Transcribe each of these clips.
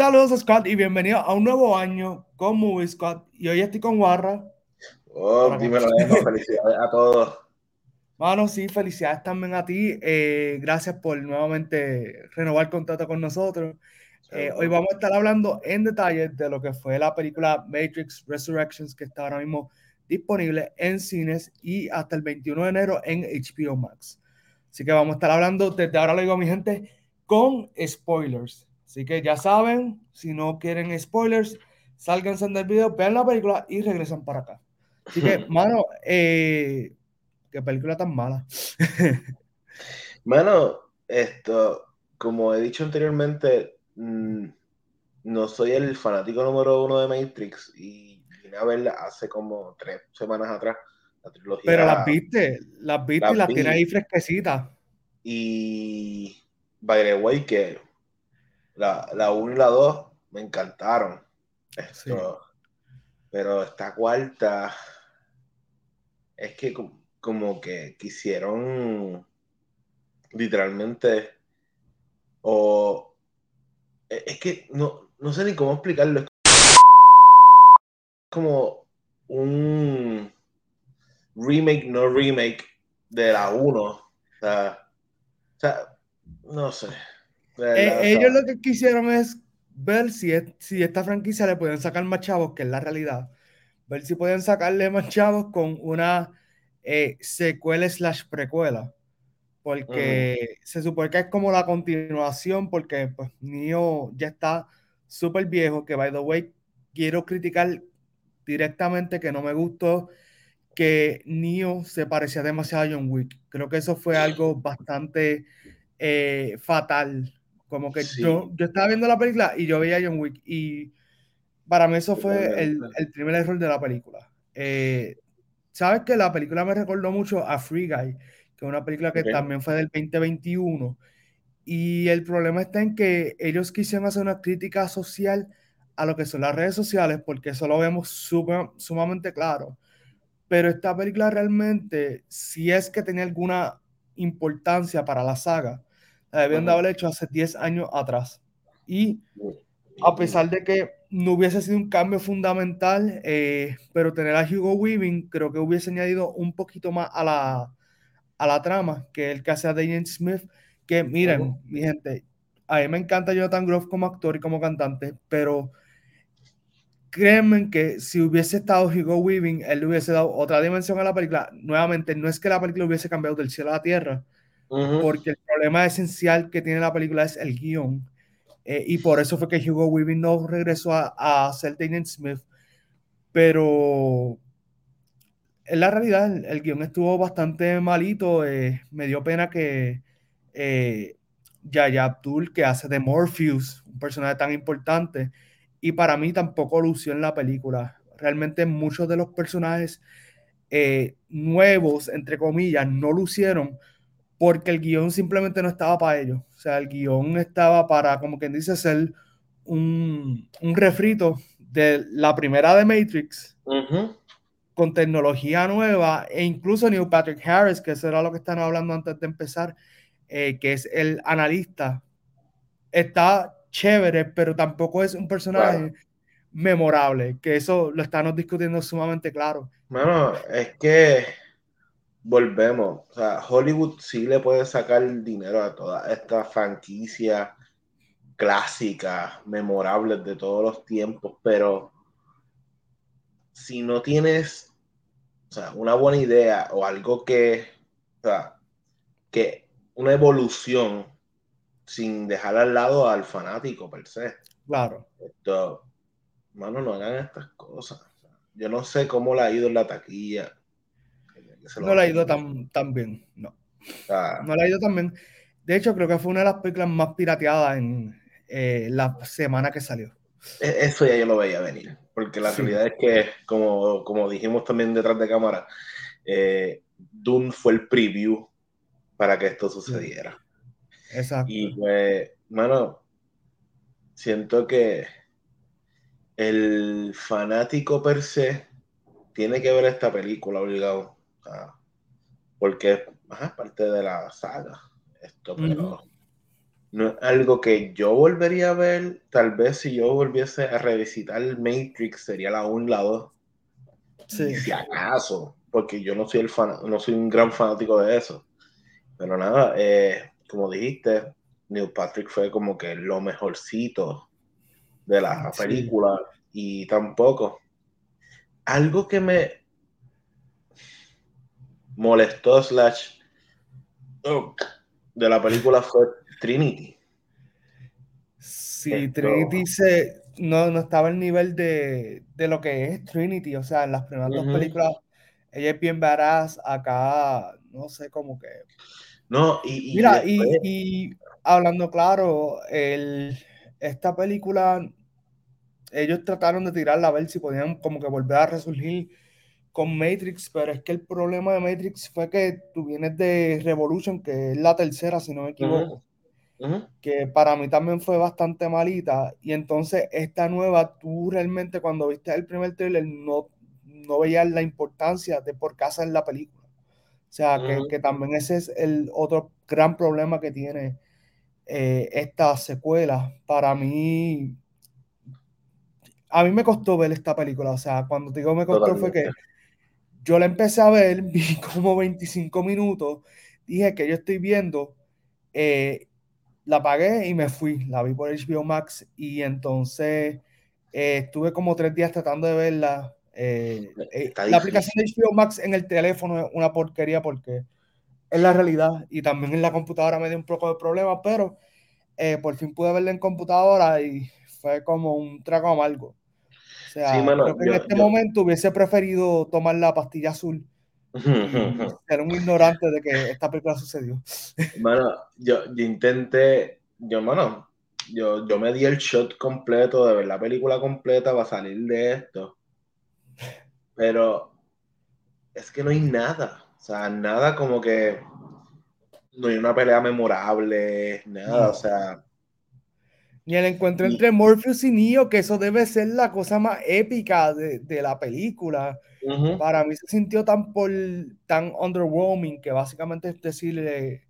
Saludos Scott y bienvenido a un nuevo año con Movie Scott. Y hoy estoy con Warra. Oh, dímelo, felicidades a todos. Mano, sí, felicidades también a ti. Eh, gracias por nuevamente renovar el contrato con nosotros. Eh, hoy vamos a estar hablando en detalle de lo que fue la película Matrix Resurrections, que está ahora mismo disponible en cines y hasta el 21 de enero en HBO Max. Así que vamos a estar hablando, desde ahora lo digo a mi gente, con spoilers. Así que ya saben, si no quieren spoilers, sálganse del video, vean la película y regresan para acá. Así que, mano, eh, qué película tan mala. mano, esto, como he dicho anteriormente, mm, no soy el fanático número uno de Matrix y vine a verla hace como tres semanas atrás. La trilogía. Pero las viste, las viste y las tiene ahí fresquecitas. Y by the way, que la, la 1 y la 2 me encantaron. Esto, Pero esta cuarta es que como que quisieron literalmente o e, es que no, no sé ni cómo explicarlo. Es como un remake, no remake de la 1. O sea, o sea no sé. Eh, ellos lo que quisieron es ver si, si esta franquicia le pueden sacar más chavos, que es la realidad. Ver si pueden sacarle más chavos con una eh, secuela slash precuela. Porque se supone que es como la continuación, porque pues Neo ya está súper viejo, que by the way, quiero criticar directamente que no me gustó que Neo se parecía demasiado a John Wick. Creo que eso fue algo bastante eh, fatal como que yo, yo estaba viendo la película y yo veía a John Wick y para mí eso fue el, el primer error de la película. Eh, Sabes que la película me recordó mucho a Free Guy, que es una película que también fue del 2021. Y el problema está en que ellos quisieron hacer una crítica social a lo que son las redes sociales, porque eso lo vemos sumamente claro. Pero esta película realmente, si es que tenía alguna importancia para la saga, debían de haber hecho hace 10 años atrás. Y a pesar de que no hubiese sido un cambio fundamental, eh, pero tener a Hugo Weaving creo que hubiese añadido un poquito más a la, a la trama que el que hace a Daniel Smith. Que miren, mi gente, a mí me encanta Jonathan Groff como actor y como cantante, pero créanme que si hubiese estado Hugo Weaving, él le hubiese dado otra dimensión a la película. Nuevamente, no es que la película hubiese cambiado del cielo a la tierra, porque el problema esencial que tiene la película es el guion. Eh, y por eso fue que Hugo Weaving no regresó a, a ser Smith. Pero en la realidad el, guion estuvo bastante malito. Eh, me dio pena que eh, Yaya Abdul, que hace de Morpheus, un personaje tan importante, y para mí tampoco lució en la película. Realmente muchos de los personajes eh, nuevos, entre comillas, no lucieron porque el guion simplemente no estaba para ellos. O sea, el guion estaba para, como quien dice, ser un, un refrito de la primera de Matrix con tecnología nueva e incluso Neil Patrick Harris, que eso era lo que estaban hablando antes de empezar, eh, que es el analista, está chévere, pero tampoco es un personaje memorable, que eso lo estamos discutiendo sumamente claro. Bueno, es que volvemos. O sea, Hollywood sí le puede sacar dinero a toda esta franquicia clásica, memorables de todos los tiempos, pero si no tienes o sea, una buena idea o algo que, o sea, que una evolución sin dejar al lado al fanático per se. Claro. Esto, mano, no hagan estas cosas. Yo no sé cómo le ha ido en la taquilla no le ha ido tan, tan bien, no. Ah. No le ha ido tan bien. De hecho, creo que fue una de las películas más pirateadas en eh, la semana que salió. E, eso ya yo lo veía venir, porque la realidad es que, como, como dijimos también detrás de cámara, eh, Dune fue el preview para que esto sucediera. Exacto. Y pues, mano, siento que el fanático per se tiene que ver esta película obligado porque es parte de la saga. Esto, pero no es algo que yo volvería a ver. Tal vez si yo volviese a revisitar el Matrix sería la 1 la 2. Sí. Si acaso, porque yo no soy, el fan, no soy un gran fanático de eso. Pero nada, eh, como dijiste, Neil Patrick fue como que lo mejorcito de la película y tampoco. Algo que me molestó slash de la película fue Trinity. Sí, Trinity se, no, no estaba al nivel de, lo que es Trinity. O sea, en las primeras dos películas, ella es bien veraz. Acá, no sé, cómo que. No, y. Mira, y, hablando claro, el, esta película, ellos trataron de tirarla a ver si podían como que volver a resurgir con Matrix, pero es que el problema de Matrix fue que tú vienes de Revolution, que es la tercera, si no me equivoco, que para mí también fue bastante malita, y entonces esta nueva, tú realmente cuando viste el primer trailer no, no veías la importancia de por qué hacer la película. O sea, que, que, también ese es el otro gran problema que tiene eh, esta secuela. Para mí, a mí me costó ver esta película. O sea, cuando digo me costó fue que yo la empecé a ver, vi como 25 minutos, dije que yo estoy viendo, eh, la pagué y me fui, la vi por HBO Max y entonces eh, estuve como tres días tratando de verla. Eh, la aplicación de HBO Max en el teléfono es una porquería porque es la realidad y también en la computadora me dio un poco de problema, pero por fin pude verla en computadora y fue como un trago amargo. O sea, creo que en este momento hubiese preferido tomar la pastilla azul ser un ignorante de que esta película sucedió. Bueno, yo, yo intenté, yo, mano, yo, yo me di el shot completo de ver la película completa para salir de esto. Pero es que no hay nada. O sea, nada como que no hay una pelea memorable, nada. O sea, y el encuentro entre Morpheus y Neo, que eso debe ser la cosa más épica de, de la película. Para mí se sintió tan por tan underwhelming que básicamente es decirle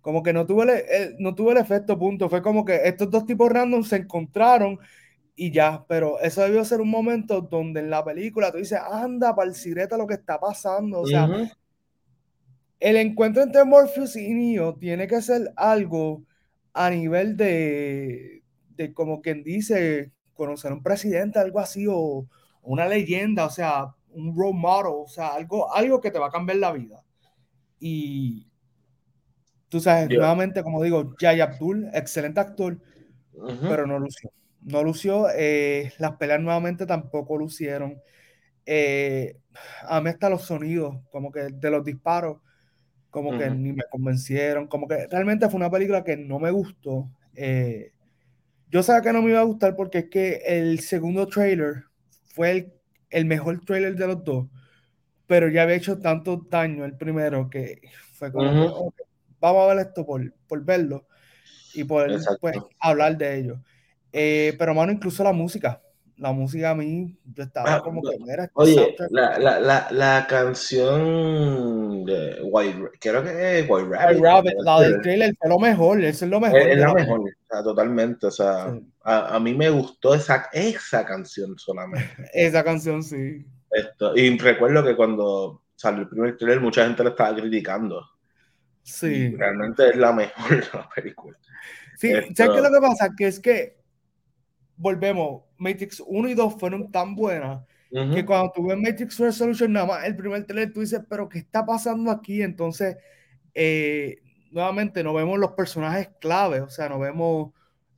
como que no tuve el, no tuve el efecto punto. Fue como que estos dos tipos random se encontraron y ya, pero eso debió ser un momento donde en la película tú dices, anda, para el sireta lo que está pasando. O sea, el encuentro entre Morpheus y Neo tiene que ser algo a nivel de, de como quien dice, conocer a un presidente, algo así, o una leyenda, o sea, un role model, o sea, algo, algo que te va a cambiar la vida. Y tú sabes, nuevamente, como digo, Jay Abdul, excelente actor, pero no lució. No lució, eh, las peleas nuevamente tampoco lucieron. Eh, a mí hasta los sonidos, como que de los disparos, como que ni me convencieron, como que realmente fue una película que no me gustó. Eh, yo sabía que no me iba a gustar porque es que el segundo trailer fue el, mejor trailer de los dos, pero ya había hecho tanto daño el primero que fue como, vamos a ver esto por, por verlo y por pues, hablar de ello. Eh, pero, mano, incluso la música. La música a mí, yo estaba ah, como que, mira, este Oye, la, la, la, la, canción de White, creo que es White Rabbit. White Rabbit, la del trailer fue lo mejor, eso es lo mejor. Es, la mejor, o sea, totalmente, o sea, a, a, mí me gustó esa, esa canción solamente. esa canción, sí. Esto, y recuerdo que cuando salió el primer trailer, mucha gente lo estaba criticando. Sí. realmente es la mejor de la película. Sí, ¿sabes qué es lo que pasa? Que es que volvemos, Matrix 1 y 2 fueron tan buenas que cuando tú ves Matrix Resolution, nada más el primer trailer, tú dices, pero ¿qué está pasando aquí? Entonces, eh, nuevamente, no vemos los personajes clave, o sea, no vemos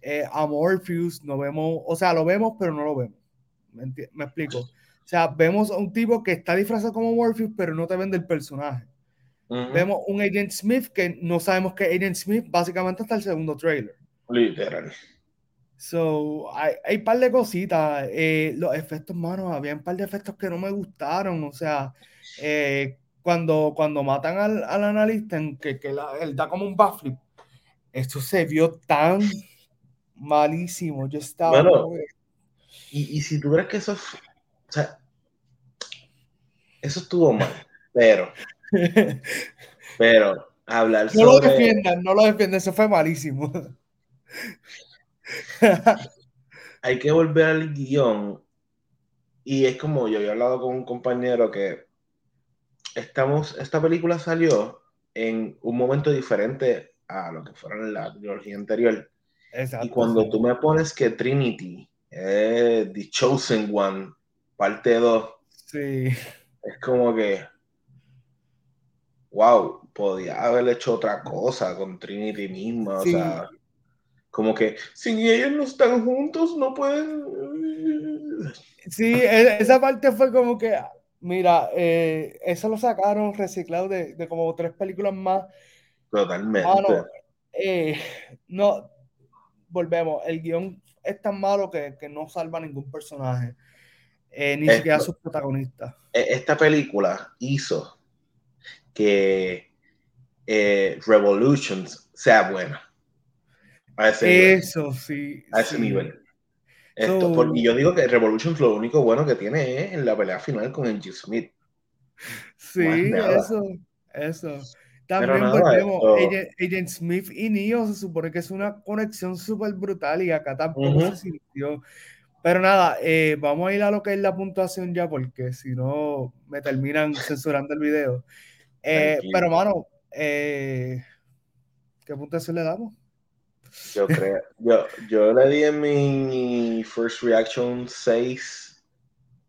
eh, a Morpheus, no vemos, o sea, lo vemos, pero no lo vemos. ¿Me, explico? O sea, vemos a un tipo que está disfrazado como Morpheus, pero no te vende el personaje. Vemos un Agent Smith que no sabemos que Agent Smith, básicamente hasta el segundo trailer. Literal. So, hay, hay un par de cositas. Eh, los efectos, mano, había un par de efectos que no me gustaron. O sea, eh, cuando, cuando matan al, al analista, en que, que la, él da como un backflip, esto se vio tan malísimo. Yo estaba. y, y, si tú crees que eso. O sea, eso estuvo mal, pero. pero hablar no lo defiendan, no lo defiendan, eso fue malísimo. Hay que volver al guion. Y es como yo había hablado con un compañero que estamos, esta película salió en un momento diferente a lo que fueron la trilogía anterior. y cuando tú me pones que Trinity es The Chosen One, parte 2, sí. es como que, wow, podía haber hecho otra cosa con Trinity misma, o sea, como que si ellos no están juntos, no pueden... Sí, e, esa parte fue como que, mira, eh, eso lo sacaron reciclado de, de, como tres películas más. Totalmente. Eh, no, volvemos, el guion es tan malo que, que no salva ningún personaje, eh, ni siquiera a sus protagonistas. E, esta película hizo que Revolutions sea buena. A ese Eso, sí. A ese nivel. Esto, y yo digo que Revolutions lo único bueno que tiene es en la pelea final con Angie Smith. Sí, eso, eso. También volvemos, Agent, Smith y Neo se supone que es una conexión súper brutal y acá tampoco se sintió. Pero nada, eh, vamos a ir a lo que es la puntuación ya, porque si no me terminan censurando el video. Eh, pero, mano, eh, ¿qué puntuación le damos? Yo creo, yo, yo le di en mi first reaction 6.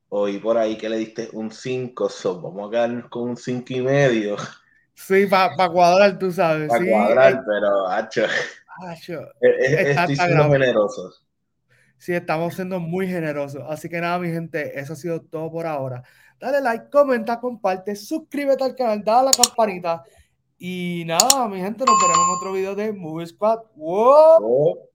Oí por ahí que le diste un 5, so vamos a quedarnos con un 5 y medio. Sí, para pa cuadrar, tú sabes. Para cuadrar, eh, pero, hacho. Estoy siendo generoso. Sí, estamos siendo muy generosos. Así que nada, mi gente, eso ha sido todo por ahora. Dale like, comenta, comparte, suscríbete al canal, dale a la campanita. Y nada, mi gente, nos veremos en otro video de Movie Squad. ¡Wow!